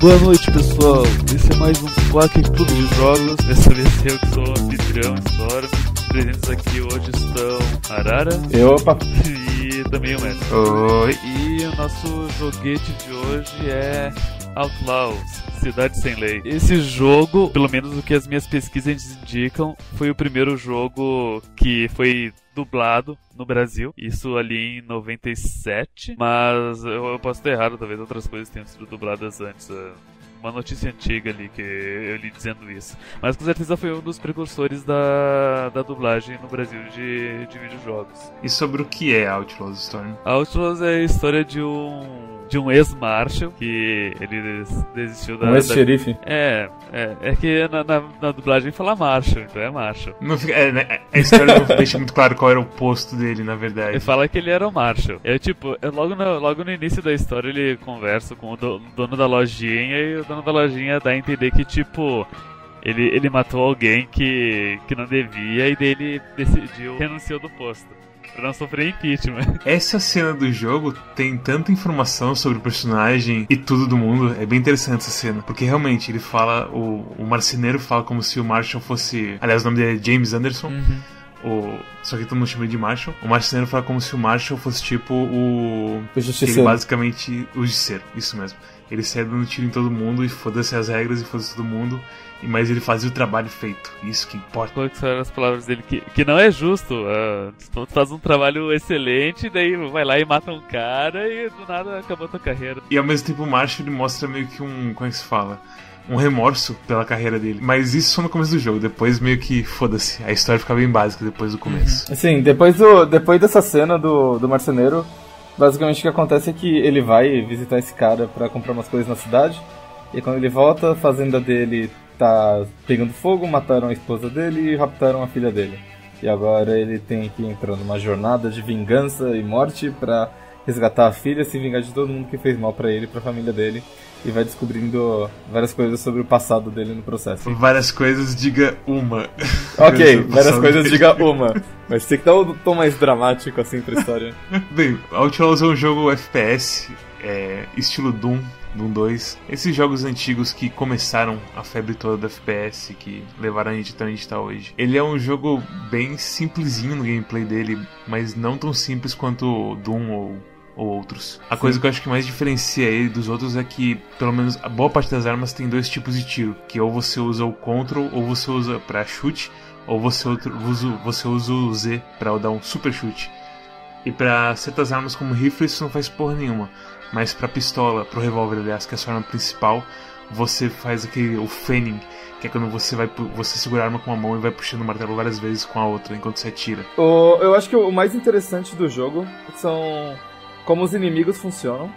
Boa noite, pessoal. Esse é mais um Quack Clube de Jogos. Dessa vez eu que sou o anfitrião Storm. Presentes aqui hoje estão Arara. Eu, opa. E também o Mestre. Oi. E o nosso joguete de hoje é Outlaws. Cidade Sem Lei. Esse jogo, pelo menos o que as minhas pesquisas indicam, foi o primeiro jogo que foi dublado no Brasil. Isso ali em 97. Mas eu, eu posso estar errado, talvez outras coisas tenham sido dubladas antes. Uh, uma notícia antiga ali que eu li dizendo isso. Mas com certeza foi um dos precursores da, da dublagem no Brasil de, de videojogos. E sobre o que é Outlaws Storm? Outlaws é a história de um de um ex-marshal que ele desistiu da. Um ex-xerife? É, é, é que na, na, na, dublagem fala marshal, então é marshal. Não é, né, a história não deixa muito claro qual era o posto dele, na verdade. Ele fala que ele era o marshal. É tipo, é logo, no, logo no início da história ele conversa com o do, dono da lojinha e o dono da lojinha dá a entender que, tipo, ele, ele matou alguém que, que não devia e daí ele decidiu, renunciou do posto pra não sofrer impeachment. Essa cena do jogo tem tanta informação sobre o personagem e tudo do mundo. É bem interessante essa cena. Porque realmente ele fala, o, o marceneiro fala como se o Marshall fosse. Aliás, o nome dele é James Anderson. Uhum. O, só que todo mundo chama ele de Marshall. O marceneiro fala como se o Marshall fosse tipo o. O justiceiro. Ele basicamente. O justiceiro, isso mesmo. Ele sai dando tiro em todo mundo e foda-se as regras e foda-se todo mundo mas ele fazia o trabalho feito. Isso que importa. Qual que são as palavras dele? Que, que não é justo. Uh, tu faz um trabalho excelente, daí vai lá e mata um cara e do nada acabou tua carreira. E ao mesmo tempo o Marshall ele mostra meio que um. Como é que se fala? Um remorso pela carreira dele. Mas isso só no começo do jogo. Depois meio que foda-se. A história fica bem básica depois do começo. Uhum. Sim, depois, do, depois dessa cena do, do marceneiro, basicamente o que acontece é que ele vai visitar esse cara para comprar umas coisas na cidade. E quando ele volta, a fazenda dele tá pegando fogo, mataram a esposa dele e raptaram a filha dele. E agora ele tem que entrar numa jornada de vingança e morte para resgatar a filha, se vingar de todo mundo que fez mal para ele, para a família dele e vai descobrindo várias coisas sobre o passado dele no processo. Várias coisas, diga uma. Ok, várias coisas, dele. diga uma. Mas tem que dar um tom mais dramático assim pra história. Bem, Outlaws é um jogo FPS, é, estilo Doom, Doom 2. Esses jogos antigos que começaram a febre toda do FPS, que levaram a gente até onde está hoje. Ele é um jogo bem simplesinho no gameplay dele, mas não tão simples quanto Doom ou ou outros. A Sim. coisa que eu acho que mais diferencia ele dos outros é que, pelo menos, a boa parte das armas tem dois tipos de tiro, que ou você usa o control ou você usa para chute, ou você usa, você usa o Z para dar um super chute. E para certas armas como rifle isso não faz porra nenhuma. Mas pra pistola, pro revólver, aliás, que é a sua arma principal, você faz aquele o fanning, que é quando você vai você segura a arma com uma mão e vai puxando o martelo várias vezes com a outra enquanto você atira. O, eu acho que o mais interessante do jogo são como os inimigos funcionam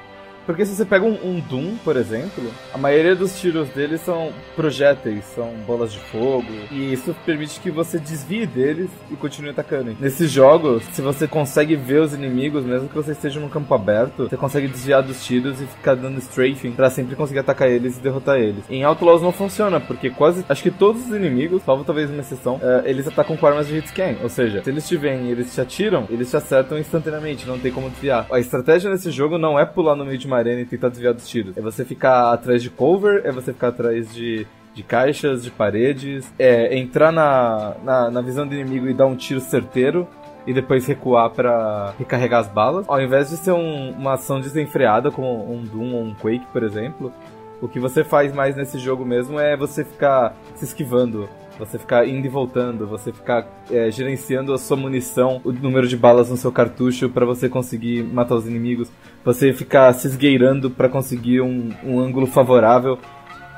porque se você pega um, um, Doom, por exemplo, a maioria dos tiros dele são projéteis, são bolas de fogo, e isso permite que você desvie deles e continue atacando. Nesses jogos, se você consegue ver os inimigos, mesmo que você esteja num campo aberto, você consegue desviar dos tiros e ficar dando strafing para sempre conseguir atacar eles e derrotar eles. Em Outlaws não funciona, porque quase, acho que todos os inimigos, salvo talvez uma exceção, uh, eles atacam com armas de hitscan, ou seja, se eles te veem e eles te atiram, eles te acertam instantaneamente, não tem como desviar. A estratégia nesse jogo não é pular no meio de uma arena e tentar desviar dos tiros. É você ficar atrás de cover, é você ficar atrás de, de caixas, de paredes, é entrar na, na, na visão do inimigo e dar um tiro certeiro e depois recuar para recarregar as balas. Ao invés de ser um, uma ação desenfreada, como um Doom ou um Quake, por exemplo, o que você faz mais nesse jogo mesmo é você ficar se esquivando, você ficar indo e voltando, você ficar é, gerenciando a sua munição, o número de balas no seu cartucho para você conseguir matar os inimigos, você ficar se esgueirando para conseguir um, um ângulo favorável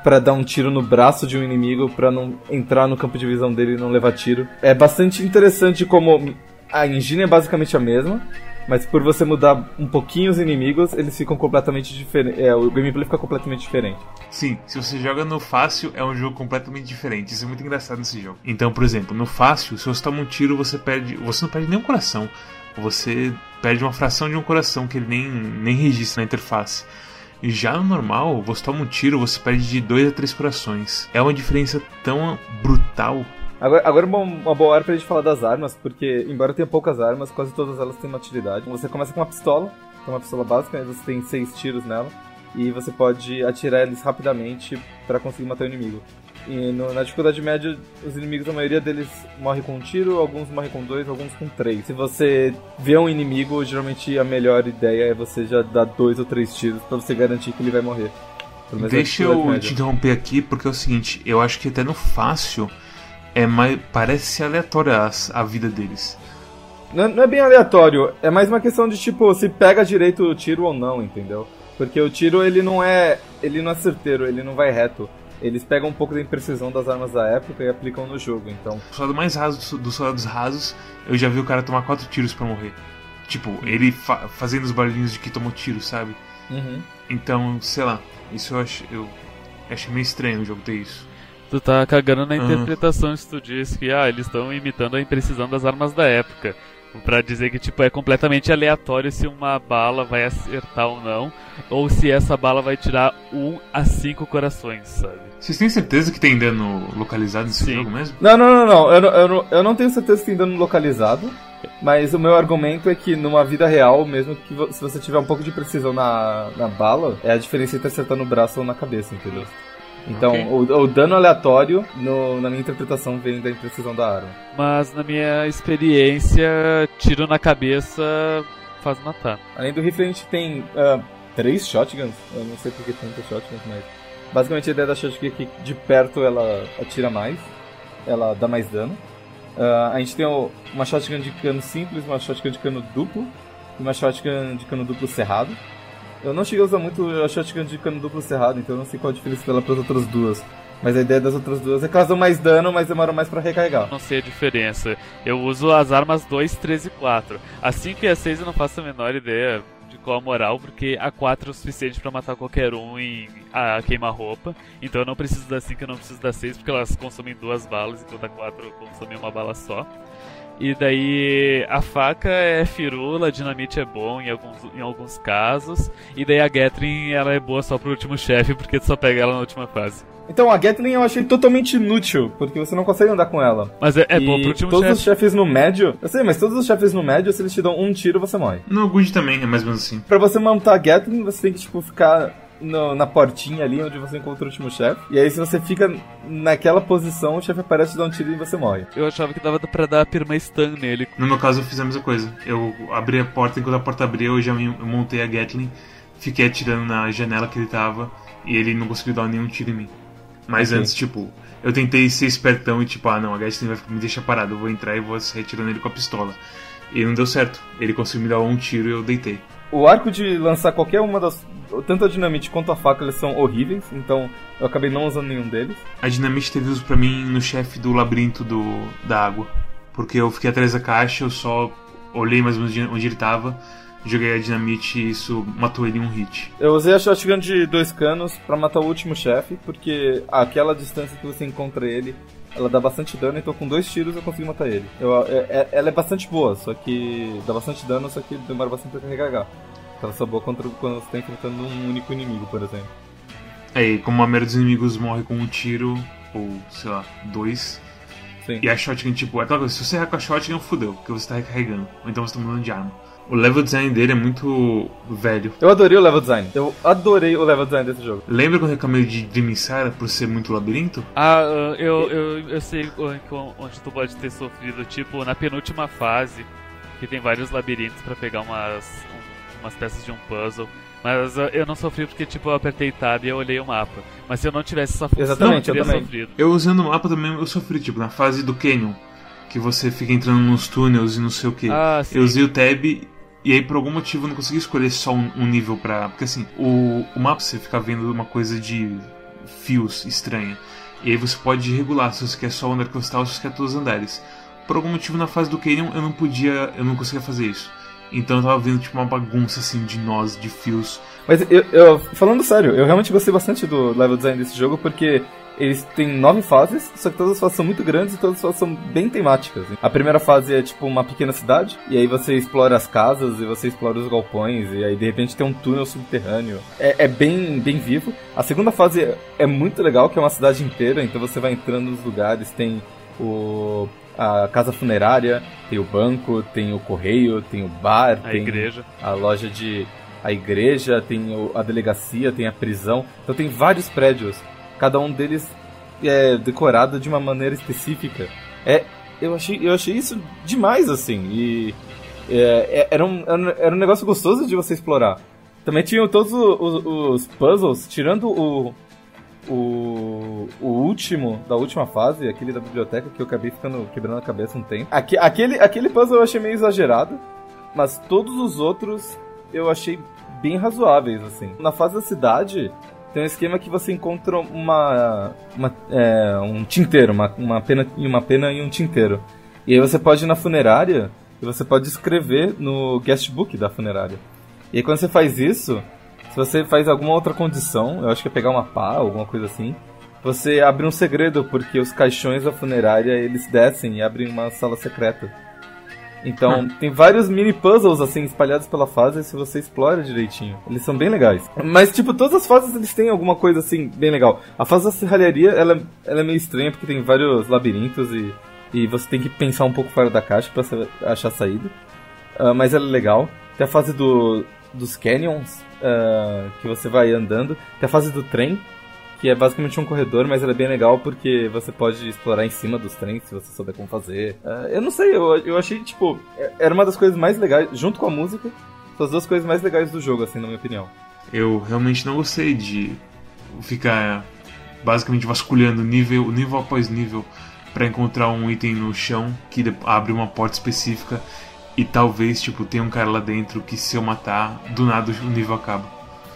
para dar um tiro no braço de um inimigo para não entrar no campo de visão dele e não levar tiro. É bastante interessante como a engine é basicamente a mesma, mas por você mudar um pouquinho os inimigos, eles ficam completamente diferentes. É, o gameplay fica completamente diferente. Sim, se você joga no fácil, é um jogo completamente diferente. Isso é muito engraçado nesse jogo. Então, por exemplo, no fácil, se você toma um tiro, você perde. Você não perde nenhum coração. Você perde uma fração de um coração que ele nem, nem registra na interface. Já no normal, você toma um tiro, você perde de 2 a 3 corações. É uma diferença tão brutal Agora, agora é uma, uma boa hora pra gente falar das armas, porque embora tenha poucas armas, quase todas elas têm uma utilidade. Você começa com uma pistola, que é uma pistola básica, você tem seis tiros nela. e você pode atirar eles rapidamente para conseguir matar o inimigo. E no, na dificuldade média, os inimigos, a maioria deles morre com um tiro, alguns morrem com dois, alguns com três. Se você vê um inimigo, geralmente a melhor ideia é você já dar dois ou três tiros para você garantir que ele vai morrer. Deixa eu te interromper aqui, porque é o seguinte, eu acho que até no fácil é mais, parece aleatório a, a vida deles. Não, não, é bem aleatório, é mais uma questão de tipo, se pega direito o tiro ou não, entendeu? Porque o tiro ele não é. ele não é certeiro, ele não vai reto eles pegam um pouco da imprecisão das armas da época e aplicam no jogo, então. O soldado mais raso dos soldados rasos, eu já vi o cara tomar quatro tiros para morrer. Tipo, ele fa fazendo os barulhinhos de que tomou tiro, sabe? Uhum. Então, sei lá, isso eu acho, eu achei meio estranho o jogo ter isso. Tu tá cagando na interpretação uhum. se tu diz que ah, eles estão imitando a imprecisão das armas da época para dizer que tipo é completamente aleatório se uma bala vai acertar ou não, ou se essa bala vai tirar um a cinco corações, sabe? Vocês têm certeza que tem dano localizado nesse Sim. jogo mesmo? Não, não, não, não. Eu, não, eu, eu não tenho certeza que tem dano localizado. Mas o meu argumento é que numa vida real, mesmo que se você tiver um pouco de precisão na, na bala, é a diferença entre acertar no braço ou na cabeça, entendeu? Então, okay. o, o, dano aleatório, no, na minha interpretação, vem da imprecisão da arma. Mas na minha experiência, tiro na cabeça faz matar. Além do rifle, a gente tem uh, três shotguns. Eu não sei porque tem tantas shotguns, mas. Basicamente a ideia da shotgun é que de perto ela atira mais, ela dá mais dano. Uh, a gente tem uma shotgun de cano simples, uma shotgun de cano duplo e uma shotgun de cano duplo cerrado. Eu não cheguei a usar muito a shotgun de cano duplo cerrado, então eu não sei qual a diferença dela para as outras duas. Mas a ideia das outras duas é que elas dão mais dano, mas demoram mais para recarregar. Não sei a diferença. Eu uso as armas 2, 3 e 4. A 5 e a 6 eu não faço a menor ideia de qual a moral, porque a 4 é o suficiente para matar qualquer um em a queima-roupa. Então eu não preciso da 5 e não preciso da 6, porque elas consomem duas balas, enquanto a 4 consome uma bala só. E daí a faca é firula, a dinamite é bom em alguns, em alguns casos. E daí a Gatling ela é boa só pro último chefe, porque tu só pega ela na última fase. Então, a Gatling eu achei totalmente inútil, porque você não consegue andar com ela. Mas é, é bom pro último todos chefe. os chefes no médio... Eu sei, mas todos os chefes no médio, se eles te dão um tiro, você morre. No Good também, é mais ou menos assim. Pra você montar a Gatling, você tem que, tipo, ficar no, na portinha ali onde você encontra o último chefe. E aí, se você fica naquela posição, o chefe aparece, te dá um tiro e você morre. Eu achava que dava pra dar a perma stun nele. No meu caso, eu fiz a mesma coisa. Eu abri a porta, enquanto a porta abria, eu já montei a Gatling, fiquei atirando na janela que ele tava, e ele não conseguiu dar nenhum tiro em mim. Mas okay. antes, tipo, eu tentei ser espertão e tipo, ah não, a Gatling vai me deixar parado, eu vou entrar e vou sair atirando ele com a pistola. E não deu certo. Ele conseguiu me dar um tiro e eu deitei. O arco de lançar qualquer uma das. Tanto a dinamite quanto a faca eles são horríveis, então eu acabei não usando nenhum deles. A dinamite teve uso pra mim no chefe do labirinto do, da água. Porque eu fiquei atrás da caixa, eu só olhei mais ou menos onde ele tava, joguei a dinamite e isso matou ele em um hit. Eu usei a shotgun de dois canos para matar o último chefe, porque aquela distância que você encontra ele ela dá bastante dano, então com dois tiros eu consigo matar ele. Eu, é, é, ela é bastante boa, só que dá bastante dano, só que demora bastante pra carregar. Ela só boa contra quando você tá enfrentando um único inimigo, por exemplo. É, e como a maioria dos inimigos morre com um tiro, ou sei lá, dois. Sim. E a shotgun, tipo, é aquela coisa, se você errar com a shotgun, fudeu, porque você tá recarregando. Ou então você tá mudando de arma. O level design dele é muito velho. Eu adorei o level design. Eu adorei o level design desse jogo. Lembra quando eu reclamei de Dream Sara por ser muito labirinto? Ah, eu, eu, eu sei onde tu pode ter sofrido. Tipo, na penúltima fase, que tem vários labirintos para pegar umas, umas peças de um puzzle. Mas eu não sofri porque, tipo, eu apertei tab e eu olhei o mapa. Mas se eu não tivesse essa função, Exatamente, eu teria eu sofrido. Eu usando o mapa também, eu sofri, tipo, na fase do Canyon. Que você fica entrando nos túneis e não sei o que. Ah, eu usei o tab e aí, por algum motivo, eu não consegui escolher só um, um nível pra. Porque assim, o, o mapa você fica vendo uma coisa de fios estranha. E aí você pode regular se você quer só o andar que você está ou se você quer todos os andares. Por algum motivo, na fase do Canyon, eu não podia. Eu não conseguia fazer isso. Então eu tava vendo tipo uma bagunça assim de nós, de fios. Mas eu, eu, falando sério, eu realmente gostei bastante do level design desse jogo porque eles têm nove fases, só que todas as fases são muito grandes e todas as fases são bem temáticas. A primeira fase é tipo uma pequena cidade, e aí você explora as casas e você explora os galpões, e aí de repente tem um túnel subterrâneo. É, é bem, bem vivo. A segunda fase é muito legal, que é uma cidade inteira, então você vai entrando nos lugares, tem o a casa funerária, tem o banco, tem o correio, tem o bar, a tem igreja. a loja de a igreja, tem o, a delegacia, tem a prisão. Então tem vários prédios. Cada um deles é decorado de uma maneira específica. É, eu achei, eu achei isso demais, assim. E é, é era, um, era um negócio gostoso de você explorar. Também tinham todos os, os puzzles, tirando o, o, o último, da última fase, aquele da biblioteca, que eu acabei ficando quebrando a cabeça um tempo. Aqui, aquele, aquele puzzle eu achei meio exagerado, mas todos os outros eu achei bem razoáveis, assim. Na fase da cidade, tem um esquema que você encontra uma, uma é, um tinteiro, uma, uma, pena, uma pena e um tinteiro. E aí você pode ir na funerária e você pode escrever no guestbook da funerária. E aí quando você faz isso, se você faz alguma outra condição, eu acho que é pegar uma pá, alguma coisa assim, você abre um segredo, porque os caixões da funerária eles descem e abrem uma sala secreta. Então, hum. tem vários mini puzzles assim espalhados pela fase se você explora direitinho. Eles são bem legais. Mas tipo, todas as fases eles têm alguma coisa assim bem legal. A fase da serralharia, ela, ela é meio estranha porque tem vários labirintos e, e você tem que pensar um pouco fora da caixa para achar saída. Uh, mas ela é legal. Tem a fase do, dos canyons, uh, que você vai andando. Tem a fase do trem, que é basicamente um corredor, mas ela é bem legal porque você pode explorar em cima dos trens se você souber como fazer. Uh, eu não sei, eu, eu achei, tipo, é, era uma das coisas mais legais, junto com a música, são as duas coisas mais legais do jogo, assim, na minha opinião. Eu realmente não gostei de ficar basicamente vasculhando nível, nível após nível para encontrar um item no chão que abre uma porta específica e talvez, tipo, tenha um cara lá dentro que se eu matar, do nada o nível acaba.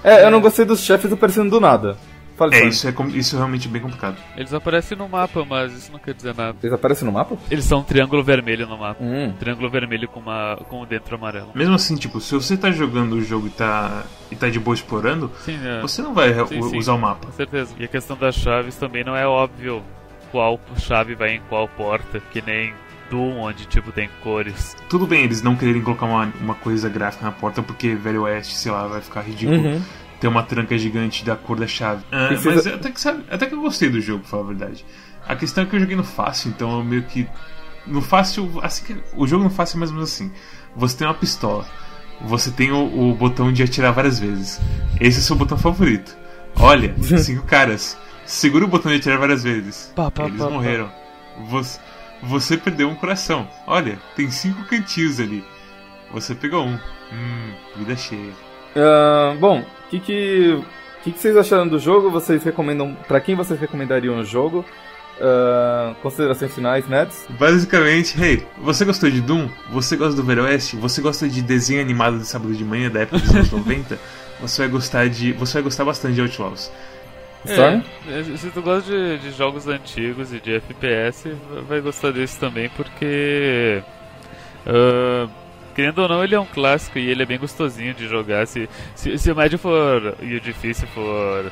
É, eu não gostei dos chefes aparecendo do nada. Fale, é, isso é, isso é realmente bem complicado. Eles aparecem no mapa, mas isso não quer dizer nada. Eles aparecem no mapa? Eles são um triângulo vermelho no mapa. Hum. Triângulo vermelho com, uma, com o dentro amarelo. Mesmo assim, tipo, se você tá jogando o jogo e tá, e tá de boa explorando, sim, é. você não vai sim, usar sim, o mapa. Com certeza. E a questão das chaves também não é óbvio qual chave vai em qual porta, que nem Doom, onde tipo tem cores. Tudo bem eles não quererem colocar uma, uma coisa gráfica na porta, porque Velho Oeste, sei lá, vai ficar ridículo. Uhum. Ter uma tranca gigante da cor da chave. Ah, mas até, que, sabe, até que eu gostei do jogo, pra falar a verdade. A questão é que eu joguei no fácil, então eu meio que. No fácil. Assim que, o jogo no fácil é mais ou menos assim. Você tem uma pistola. Você tem o, o botão de atirar várias vezes. Esse é o seu botão favorito. Olha, cinco caras. Segura o botão de atirar várias vezes. Pá, pá, Eles pá, morreram. Você, você perdeu um coração. Olha, tem cinco cantinhos ali. Você pegou um. Hum, vida cheia. Uh, bom, o que, que, que, que vocês acharam do jogo? Vocês recomendam. Para quem vocês recomendariam o jogo? Uh, considerações finais, Neds? Basicamente, hey, você gostou de Doom? Você gosta do Velho Oeste? Você gosta de desenho animado de sábado de manhã da época dos anos 90? Você vai gostar de. Você vai gostar bastante de Outlaws. É, é, se tu gosta de, de, jogos antigos e de FPS, vai gostar desse também, porque. Uh, querendo ou não, ele é um clássico e ele é bem gostosinho de jogar. Se, se, se o médio for e o difícil for.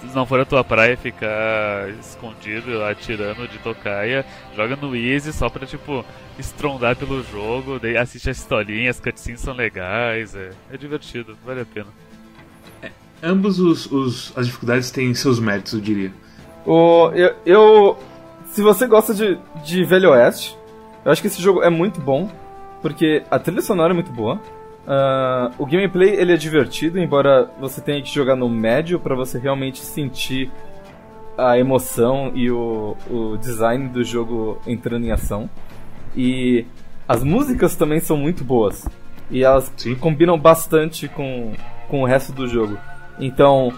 Se não for a tua praia ficar escondido, atirando de tocaia, joga no Easy só pra, tipo, estrondar pelo jogo, daí assiste as historinhas, as cutscenes são legais, é, é divertido, vale a pena ambos os, os, as dificuldades têm seus méritos, eu diria. O, eu, eu, se você gosta de, de Velho Oeste, eu acho que esse jogo é muito bom, porque a trilha sonora é muito boa. Uh, o gameplay ele é divertido, embora você tenha que jogar no médio para você realmente sentir a emoção e o, o design do jogo entrando em ação. E as músicas também são muito boas. E elas Sim. combinam bastante com, com o resto do jogo. Então,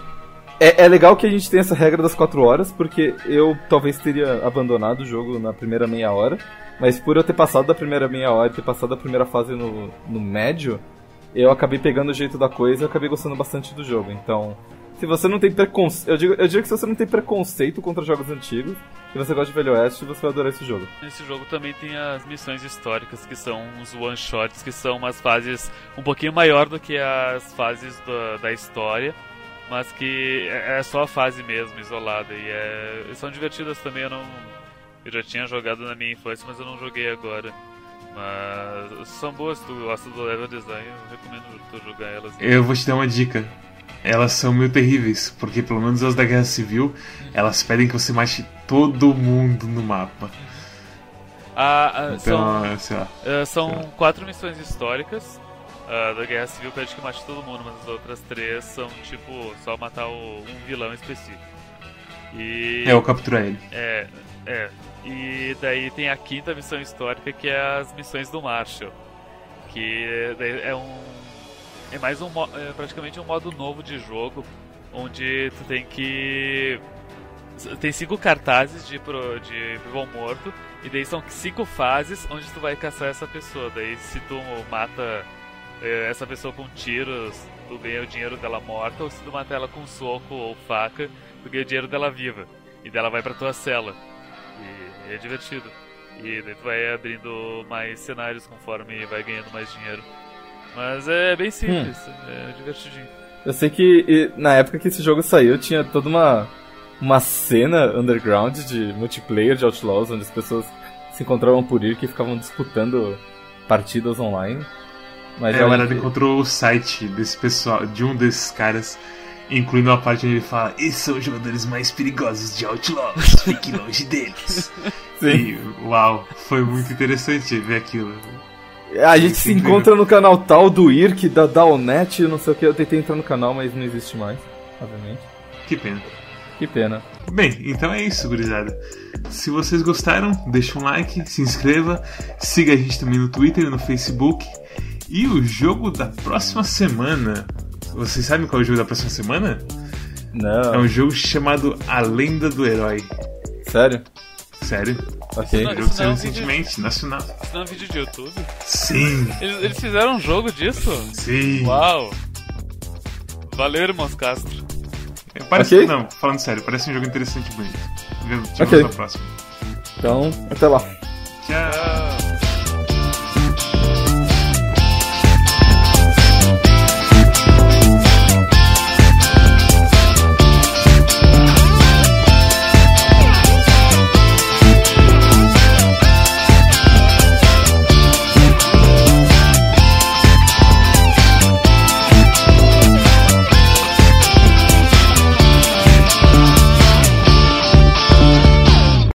é, é, legal que a gente tenha essa regra das 4 horas, porque eu talvez teria abandonado o jogo na primeira meia hora, mas por eu ter passado da primeira meia hora e ter passado da primeira fase no, no médio, eu acabei pegando o jeito da coisa e acabei gostando bastante do jogo. Então, se você não tem preconceito. Eu digo, eu digo que se você não tem preconceito contra jogos antigos e você gosta de Velho Oeste, você vai adorar esse jogo. Nesse jogo também tem as missões históricas, que são uns one-shots, que são umas fases um pouquinho maior do que as fases da, da história mas que é, é só a fase mesmo, isolada. E é, são divertidas também, eu não. Eu já tinha jogado na minha infância, mas eu não joguei agora. Mas são boas, tu gosta do level design, eu recomendo tu jogar elas. Eu vou te dar uma dica. Elas são meio terríveis, porque pelo menos as da Guerra Civil, elas pedem que você mate todo mundo no mapa. Ah, ah então, são, sei lá, uh, são quatro missões históricas uh, da Guerra Civil pede que mate todo mundo, mas as outras três são tipo só matar o, um vilão específico. E, é, o capturar ele. É, é. E daí tem a quinta missão histórica que é as missões do Marshall. Que é um. É mais um. É praticamente um modo novo de jogo. Onde tu tem que. Tem cinco cartazes de, pro, de vivo morto. E daí são cinco fases onde tu vai caçar essa pessoa. Daí se tu mata é, essa pessoa com tiros, tu ganha o dinheiro dela morta. Ou se tu mata ela com soco ou faca, tu ganha o dinheiro dela viva. E dela vai pra tua cela. E é divertido. E daí tu vai abrindo mais cenários conforme vai ganhando mais dinheiro. Mas é bem simples, hum. é divertidinho. Eu sei que na época que esse jogo saiu tinha toda uma, uma cena underground de multiplayer de Outlaws, onde as pessoas se encontravam por ir que ficavam disputando partidas online. Mas é, o Arada encontrou o site desse pessoal, de um desses caras Incluindo a parte onde ele fala: Esses são os jogadores mais perigosos de Outlaws, fique longe deles. Sim. E, uau, foi muito interessante ver aquilo. A gente se encontra no canal tal do IRC, da Dalnet, não sei o que. Eu tentei entrar no canal, mas não existe mais, obviamente. Que pena. Que pena. Bem, então é isso, gurizada. Se vocês gostaram, deixa um like, se inscreva, siga a gente também no Twitter e no Facebook. E o jogo da próxima semana vocês sabem qual é o jogo da próxima semana? Não. É um jogo chamado A Lenda do Herói. Sério? Sério? Ok. Não, jogo saiu recentemente, vídeo... nacional. Isso não é um vídeo de YouTube? Sim. Eles, eles, fizeram um jogo disso? Sim. Uau. Valeu, irmãos Castro. É, parece, okay. Não, falando sério, parece um jogo interessante e bonito. Te okay. na próxima. Então, até lá. Tchau.